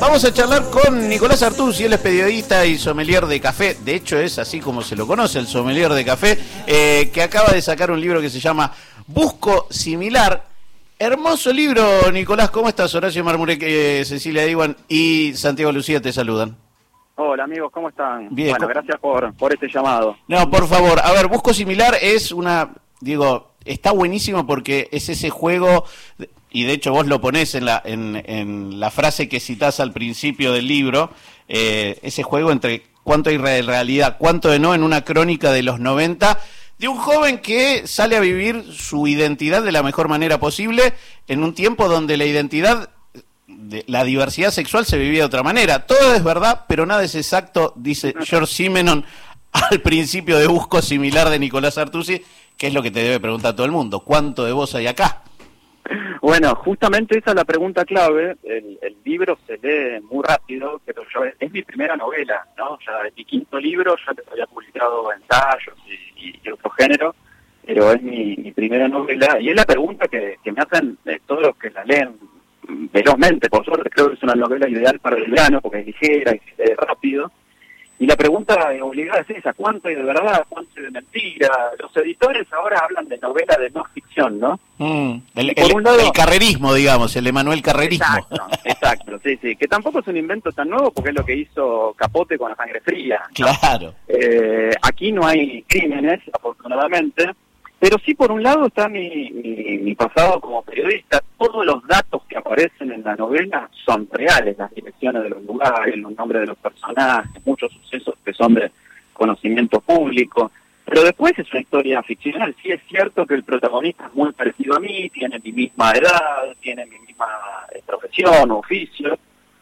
Vamos a charlar con Nicolás Artuz, y él es periodista y sommelier de café. De hecho, es así como se lo conoce, el sommelier de café, eh, que acaba de sacar un libro que se llama Busco Similar. Hermoso libro, Nicolás. ¿Cómo estás? Horacio Marmurek, eh, Cecilia Diwan y Santiago Lucía te saludan. Hola amigos, ¿cómo están? Bien, bueno, ¿cómo- gracias por, por este llamado. No, por favor. A ver, Busco Similar es una, digo, está buenísimo porque es ese juego, y de hecho vos lo ponés en la, en, en la frase que citás al principio del libro, eh, ese juego entre cuánto hay de realidad, cuánto de no en una crónica de los 90 de un joven que sale a vivir su identidad de la mejor manera posible en un tiempo donde la identidad de- la diversidad sexual se vivía de otra manera. Todo es verdad, pero nada es exacto, dice George Simenon al principio de Busco similar de Nicolás Artusi, que es lo que te debe preguntar todo el mundo. ¿Cuánto de vos hay acá? Bueno, justamente esa es la pregunta clave. El, el libro se lee muy rápido, pero yo es mi primera novela, ¿no? Ya es mi quinto libro, ya había publicado ensayos y, y, y otro género, pero es mi, mi primera novela y es la pregunta que, me hacen eh, todos los que la leen velozmente. Por suerte creo que es una novela ideal para el verano porque es ligera y se lee rápido. Y la pregunta obligada es esa, ¿cuánto hay de verdad, cuánto hay de mentira? Los editores ahora hablan de novela de no ficción, ¿no? Mm, el, por el- un lado- el carrerismo, digamos, el Emanuel Carrerismo. Exacto, exacto, sí, sí, que tampoco es un invento tan nuevo porque es lo que hizo Capote con la sangre fría. Claro. Eh, aquí no hay crímenes, afortunadamente, pero sí por un lado está mi, mi, mi pasado como periodista. Todos los datos que aparecen en la novela son reales, las direcciones de los lugares, los nombres de los personajes, muchos son de conocimiento público. Pero después es una historia ficcional. Sí es cierto que el protagonista es muy parecido a mí, tiene mi misma edad, tiene mi misma eh, profesión, oficio,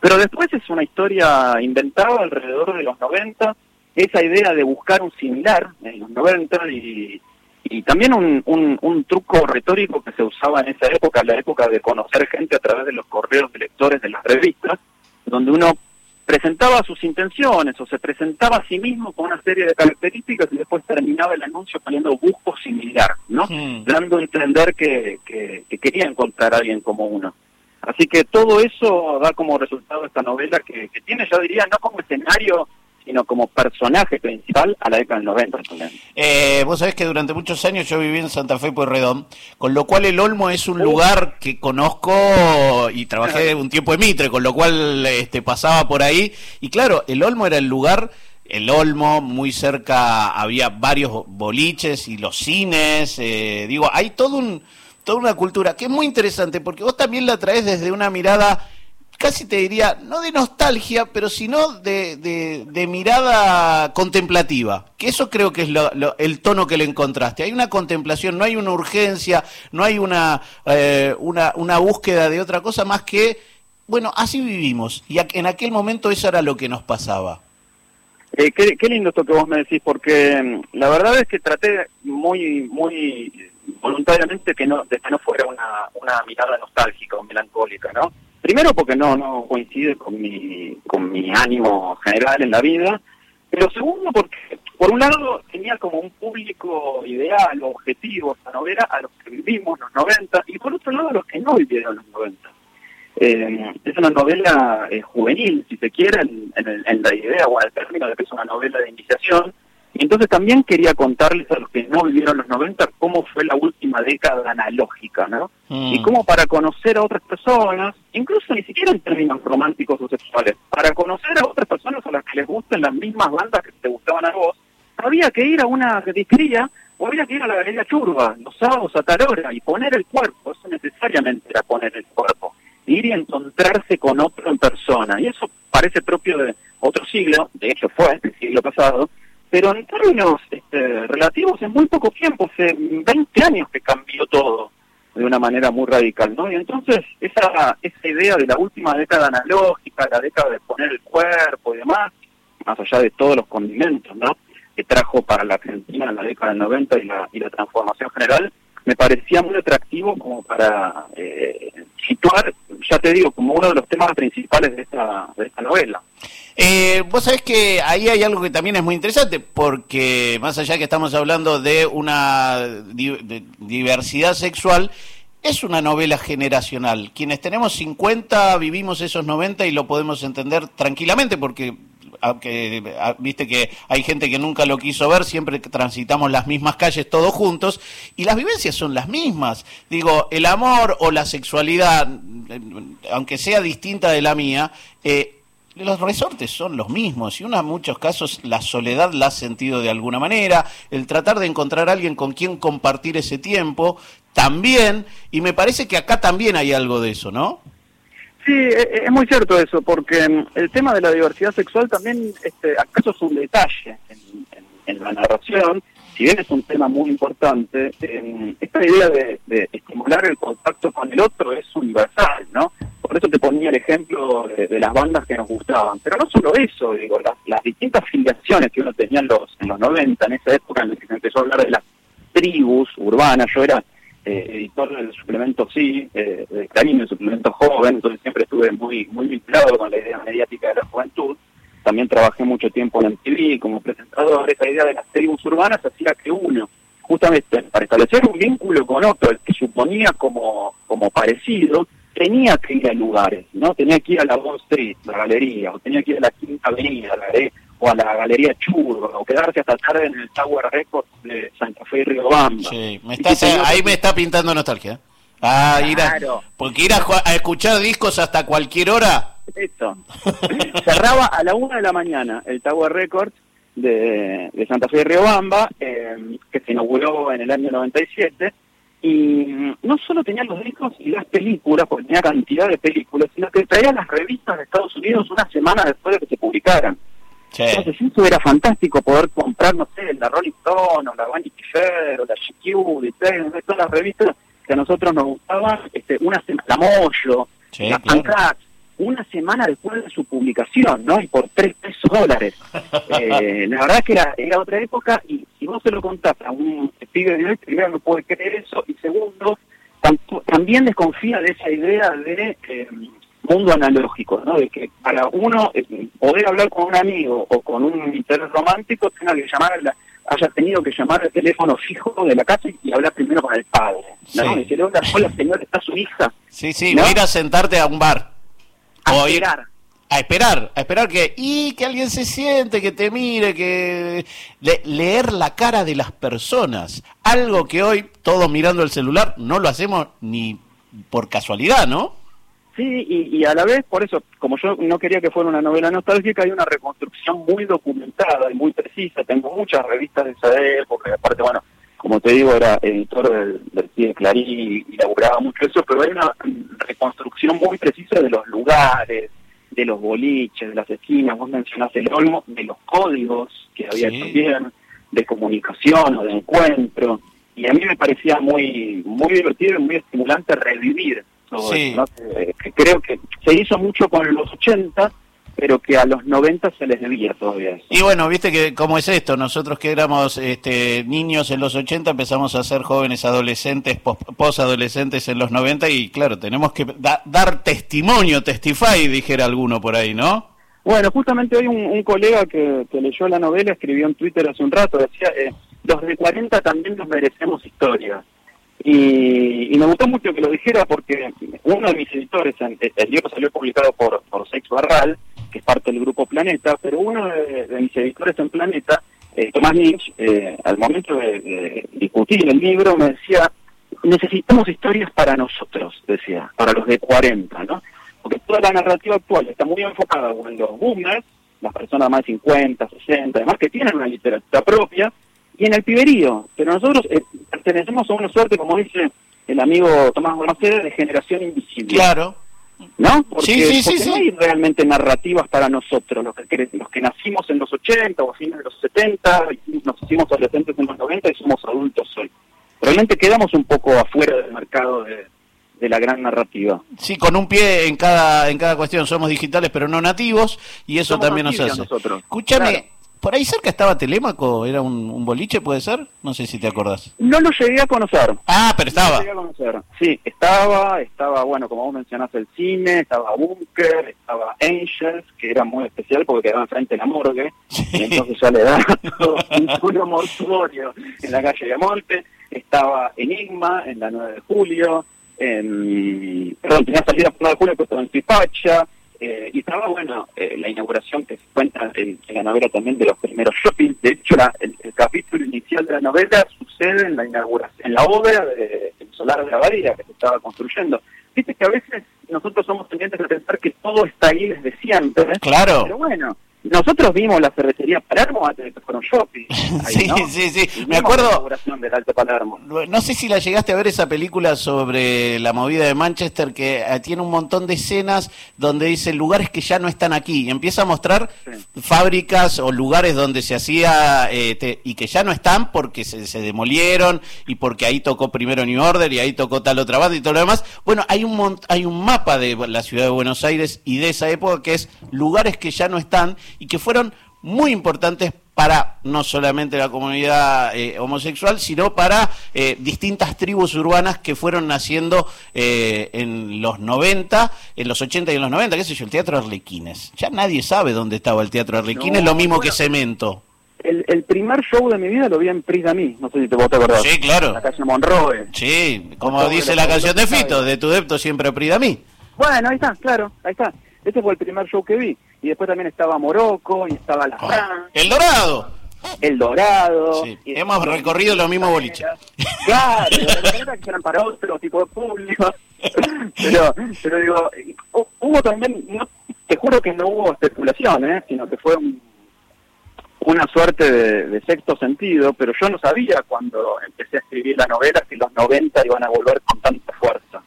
pero después es una historia inventada alrededor de los 90, esa idea de buscar un similar en los 90 y, y también un, un, un truco retórico que se usaba en esa época, la época de conocer gente a través de los correos de lectores de las revistas, donde uno presentaba sus intenciones o se presentaba a sí mismo con una serie de características y después terminaba el anuncio poniendo busco similar, ¿no? Mm. Dando a entender que, que, que quería encontrar a alguien como uno. Así que todo eso da como resultado esta novela que, que tiene, yo diría, no como escenario, sino como personaje principal a la década del 90 también. Eh, vos sabés que durante muchos años yo viví en Santa Fe Pueyrredón, con lo cual el Olmo es un lugar que conozco y trabajé un tiempo en Mitre, con lo cual este, pasaba por ahí. Y claro, el Olmo era el lugar, el Olmo, muy cerca había varios boliches y los cines. eh, digo, hay todo un, toda una cultura que es muy interesante porque vos también la traes desde una mirada casi te diría, no de nostalgia, pero sino de, de, mirada contemplativa. Que eso creo que es lo- el tono que le encontraste. Hay una contemplación, no hay una urgencia, no hay una, eh, una, una búsqueda de otra cosa más que, bueno, así vivimos. Y en aquel momento eso era lo que nos pasaba. Eh, qué, qué lindo esto que vos me decís, porque mm, la verdad es que traté muy muy voluntariamente que no de que no fuera una, una mirada nostálgica o melancólica, ¿no? Primero porque no no coincide con mi con mi ánimo general en la vida, pero segundo porque por un lado tenía como un público ideal o objetivo esta novela a los que vivimos los 90 y por otro lado a los que no vivieron los 90. Eh, es una novela eh, juvenil, si se quiere, en, en en la idea o el término de que es una novela de iniciación. Y entonces también quería contarles a los que no vivieron los 90 cómo fue la última década analógica, ¿no? Mm. Y cómo para conocer a otras personas, incluso ni siquiera en términos románticos o sexuales, para conocer a otras personas a las que les gusten las mismas bandas que te gustaban a vos, había que ir a una disquería o había que ir a la galería Churba los sábados a tal hora y poner el cuerpo, eso necesariamente era poner el cuerpo, ir y encontrarse con otro en persona. Y eso parece propio de otro siglo, de hecho fue el siglo pasado, pero en términos este, relativos en muy poco tiempo, hace 20 años que cambió todo de una manera muy radical, ¿no? Y entonces esa, esa idea de la última década analógica, la década de poner el cuerpo y demás, más allá de todos los condimentos, ¿no? que trajo para la Argentina en la década del 90 y la, y la transformación general, me parecía muy atractivo como para eh, situar, ya te digo, como uno de los temas principales de esta, de esta novela. Eh, vos sabés que ahí hay algo que también es muy interesante, porque más allá que estamos hablando de una di- de diversidad sexual, es una novela generacional. Quienes tenemos 50 vivimos esos 90 y lo podemos entender tranquilamente porque aunque viste que hay gente que nunca lo quiso ver, siempre transitamos las mismas calles todos juntos y las vivencias son las mismas. Digo, el amor o la sexualidad, aunque sea distinta de la mía, eh, los resortes son los mismos y en muchos casos la soledad la ha sentido de alguna manera, el tratar de encontrar a alguien con quien compartir ese tiempo también, y me parece que acá también hay algo de eso, ¿no? Sí, e, e, es muy cierto eso, porque mm, el tema de la diversidad sexual también, este, acaso es un detalle en, la narración, si bien es un tema muy importante, esta idea de, estimular el contacto con el otro es universal, ¿no? Por eso te ponía el ejemplo de, las bandas que nos gustaban. Pero no solo eso, digo, las, distintas filiaciones que uno tenía en los, en los 90, en esa época en la que se empezó a hablar de las tribus urbanas, yo era eh, editor del suplemento Sí, eh, de Clarín, el suplemento joven, entonces siempre estuve muy, muy vinculado con la idea mediática de la juventud. También trabajé mucho tiempo en MTV como presentador. Esa idea de las tribus urbanas hacía que uno, justamente para establecer un vínculo con otro, el que suponía como, como parecido, tenía que ir a lugares, ¿no? Tenía que ir a la Wall Street, la galería, o tenía que ir a la Quinta Avenida, la, o a la Galería Churro, o quedarse hasta tarde en el Tower Records de Santa Fe y Riobamba. Sí, me ahí me está pintando nostalgia. Ah, ir a, porque ir a, escuchar discos hasta cualquier hora. Eso. Cerraba a la una de la mañana el Tower Records de, de Santa Fe y Riobamba, eh, que se inauguró en el año 97. Y no solo tenía los discos y las películas, porque tenía cantidad de películas, sino que traía las revistas de Estados Unidos una semana después de que se publicaran. Entonces eso era fantástico poder comprar, no sé, la Rolling Stone, o la Vanity Fair, o la GQ, todas las revistas que a nosotros nos gustaban, este, una semana, la Moyo, la claro. una semana después de su publicación, ¿no? Y por tres pesos dólares. eh, la verdad que era, era otra época y si vos se lo contás a un pibe de hoy, primero no puede creer eso y segundo, también desconfía de esa idea de... Eh, mundo analógico, ¿no? De que para uno eh, poder hablar con un amigo o con un interés romántico tenga que llamar haya tenido que llamar al teléfono fijo de la casa y hablar primero con el padre, ¿no? Sí. Y hola señor, está su hija. Sí, sí, ¿no? ir a sentarte a un bar. A o esperar. Ir a esperar, a esperar que y que alguien se siente, que te mire, que leer la cara de las personas, algo que hoy todos mirando el celular no lo hacemos ni por casualidad, ¿no? Sí, y, a la vez, por eso, como yo no quería que fuera una novela nostálgica, hay una reconstrucción muy documentada y muy precisa. Tengo muchas revistas de esa época, aparte, bueno, como te digo, era editor del, del de Clarín y laburaba mucho eso, pero hay una reconstrucción muy precisa de los lugares, de los boliches, de las esquinas, vos mencionaste el olmo, de los códigos que había también, de comunicación o de encuentro, y a mí me parecía muy, muy divertido y muy estimulante revivir sí. creo que se hizo mucho con los 80, pero que a los 90 se les debía todavía Y bueno, viste que cómo es esto, nosotros que éramos este, niños en los 80 empezamos a ser jóvenes adolescentes, posadolescentes en los 90 y claro, tenemos que dar testimonio, testify, dijera alguno por ahí, ¿no? Bueno, justamente hoy un, colega que, leyó la novela escribió en Twitter hace un rato, decía, eh, los de 40 también nos merecemos historia. Y, me gustó mucho que lo dijera porque uno de mis editores, el libro salió publicado por, por Sex Barral, parte del grupo Planeta, pero uno de, mis editores en Planeta, eh, Tomás Nietzsche, eh, al momento de, discutir el libro, me decía, necesitamos historias para nosotros, decía, para los de 40, ¿no? Porque toda la narrativa actual está muy enfocada en los boomers, las personas más de 50, 60, además que tienen una literatura propia, y en el piberío. Pero nosotros eh, pertenecemos a una suerte, como dice el amigo Tomás González, de generación invisible. Claro. ¿No? Porque, no hay realmente narrativas para nosotros, los que, los que nacimos en los 80 o a fines de los 70, nos hicimos adolescentes en los 90 y somos adultos hoy. Realmente quedamos un poco afuera del mercado de, la gran narrativa. Sí, con un pie en cada en cada cuestión. Somos digitales pero no nativos y eso también nos hace. Escúchame, por ahí cerca estaba Telémaco, era un, boliche, ¿puede ser? No sé si te acordás. No lo llegué a conocer. Ah, pero estaba. No lo llegué a conocer. Sí, estaba, estaba, bueno, como vos mencionaste, el cine, estaba Bunker, estaba Angels, que era muy especial porque quedaba enfrente de la morgue, y entonces ya le da un mortuorio en la calle de Monte. Estaba Enigma, en la 9 de julio, en, perdón, tenía salida por 1 de julio, pero estaba en Pipacha, eh, y estaba, bueno, eh, la inauguración que se cuenta en, la novela también de los primeros shopping. De hecho, el, capítulo inicial de la novela sucede en la inauguración, en la obra del solar de la Bahía que se estaba construyendo. Viste que a veces nosotros somos tendientes a pensar que todo está ahí desde siempre. Claro. Pero bueno, nosotros vimos la cervecería Palermo antes de que fueron shopping. sí, sí, sí. Me acuerdo. Del Alto Palermo. No sé si la llegaste a ver esa película sobre la movida de Manchester que eh, tiene un montón de escenas donde dice lugares que ya no están aquí y empieza a mostrar fábricas o lugares donde se hacía eh, y que ya no están porque se, se, demolieron y porque ahí tocó primero New Order y ahí tocó tal otra banda y todo lo demás. Bueno, hay un hay un mapa de la ciudad de Buenos Aires y de esa época que es lugares que ya no están y que fueron muy importantes para no solamente la comunidad eh, homosexual, sino para eh, distintas tribus urbanas que fueron naciendo eh, en los 90, en los 80 y en los 90, qué sé yo, el Teatro Arlequines. Ya nadie sabe dónde estaba el Teatro Arlequines, lo mismo que Cemento. El, primer show de mi vida lo vi en Mí, no sé si te vos te acordás. Sí, claro. la calle Monroe. Sí, como dice la, canción de Fito, de tu depto siempre Mí. Bueno, ahí está, claro, ahí está. Ese fue el primer show que vi. Y después también estaba Morocco y estaba La ah, ¡El Dorado! El Dorado. Sí. Hemos recorrido los mismos boliches. Claro, que eran para otro tipo de público. pero, pero digo, hubo también, te juro que no hubo especulación, ¿eh? sino que fue una suerte de, de, sexto sentido, pero yo no sabía cuando empecé a escribir la novela que los 90 iban a volver con tanta fuerza.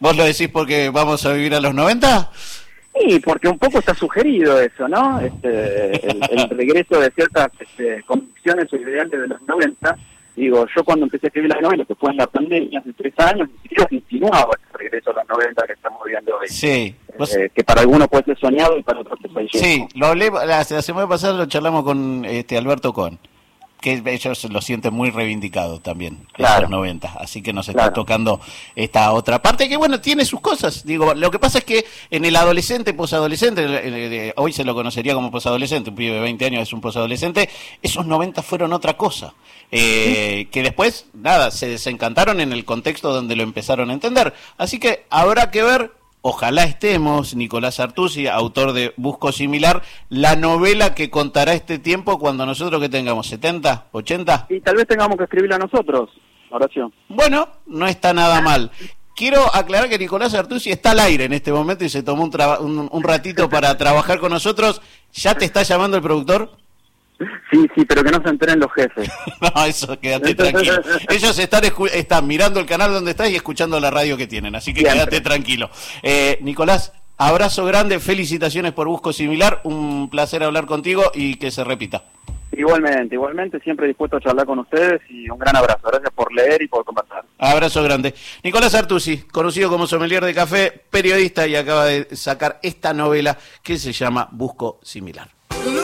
¿Vos lo decís porque vamos a vivir a los 90? Sí, porque un poco está sugerido eso, ¿no? Este, el, regreso de ciertas este, convicciones o ideales de los 90. Digo, yo cuando empecé a escribir las novelas, que fue en la pandemia hace tres años, ni siquiera insinuaba ese regreso a los 90 que estamos viendo hoy. Sí. Eh, que para algunos puede ser soñado y para otros fue Sí, lo hablé, la, semana pasada lo charlamos con este Alberto Con que ellos lo sienten muy reivindicado también, claro. los 90, así que nos está tocando esta otra parte que bueno, tiene sus cosas, digo, lo que pasa es que en el adolescente, posadolescente, hoy se lo conocería como posadolescente, un pibe de 20 años es un posadolescente, esos 90 fueron otra cosa, eh, que después, nada, se desencantaron en el contexto donde lo empezaron a entender, así que habrá que ver Ojalá estemos, Nicolás Artusi, autor de Busco Similar, la novela que contará este tiempo cuando nosotros que tengamos 70, 80. Y tal vez tengamos que escribirla nosotros, oración. Bueno, no está nada mal. Quiero aclarar que Nicolás Artusi está al aire en este momento y se tomó un, un ratito para trabajar con nosotros. ¿Ya te está llamando el productor? Sí, sí, pero que no se enteren los jefes. no, eso, quédate tranquilo. Ellos están, están mirando el canal donde estás y escuchando la radio que tienen, así que quédate tranquilo. Eh, Nicolás, abrazo grande, felicitaciones por Busco Similar, un placer hablar contigo y que se repita. Igualmente, igualmente, siempre dispuesto a charlar con ustedes y un gran abrazo. Gracias por leer y por conversar. Abrazo grande. Nicolás Artusi, conocido como sommelier de café, periodista y acaba de sacar esta novela que se llama Busco Similar.